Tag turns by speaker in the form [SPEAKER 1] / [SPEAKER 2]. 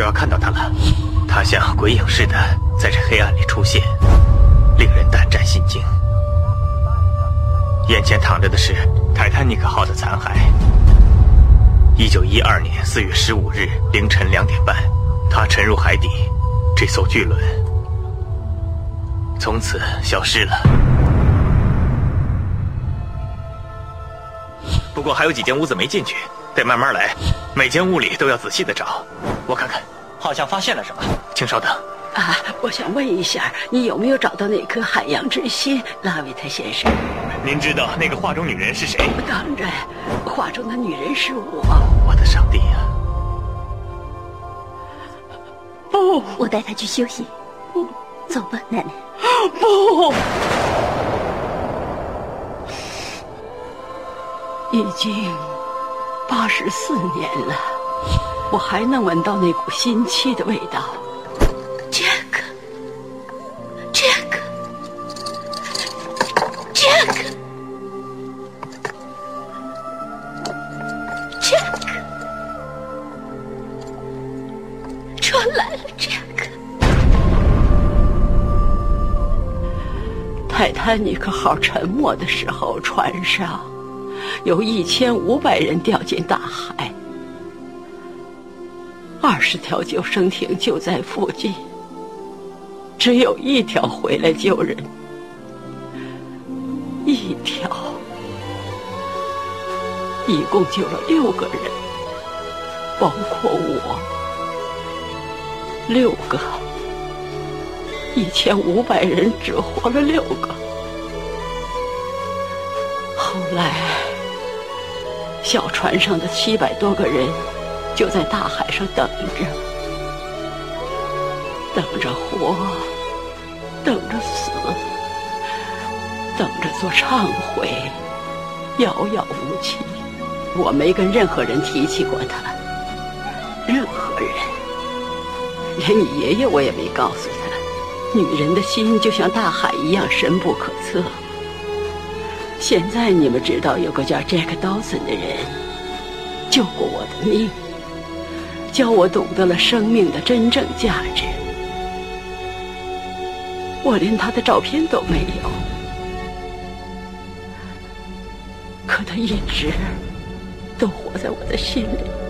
[SPEAKER 1] 就要看到他了。他像鬼影似的在这黑暗里出现，令人胆战心惊。眼前躺着的是泰坦尼克号的残骸。一九一二年四月十五日凌晨两点半，它沉入海底，这艘巨轮从此消失了。不过还有几间屋子没进去，得慢慢来，每间屋里都要仔细的找。我看看，
[SPEAKER 2] 好像发现了什么，
[SPEAKER 1] 请稍等。
[SPEAKER 3] 啊，我想问一下，你有没有找到那颗海洋之心，拉维特先生？
[SPEAKER 1] 您知道那个画中女人是谁？
[SPEAKER 3] 当然，画中的女人是我。
[SPEAKER 1] 我的上帝呀！
[SPEAKER 3] 不，
[SPEAKER 4] 我带她去休息。走吧，奶奶。
[SPEAKER 3] 不，已经八十四年了，我还能闻到那股新气的味道。
[SPEAKER 4] 杰克，杰克，杰克，杰克，船来了，杰克。
[SPEAKER 3] 泰坦尼克号沉没的时候，船上有一千五百人掉进大海，二十条救生艇就在附近，只有一条回来救人，一条，一共救了六个人，包括我，六个。一千五百人只活了六个。后来，小船上的七百多个人就在大海上等着，等着活，等着死，等着做忏悔，遥遥无期。我没跟任何人提起过他，任何人，连你爷爷我也没告诉他。女人的心就像大海一样深不可测。现在你们知道有个叫 Jack Dawson 的人救过我的命，教我懂得了生命的真正价值。我连他的照片都没有，可他一直都活在我的心里。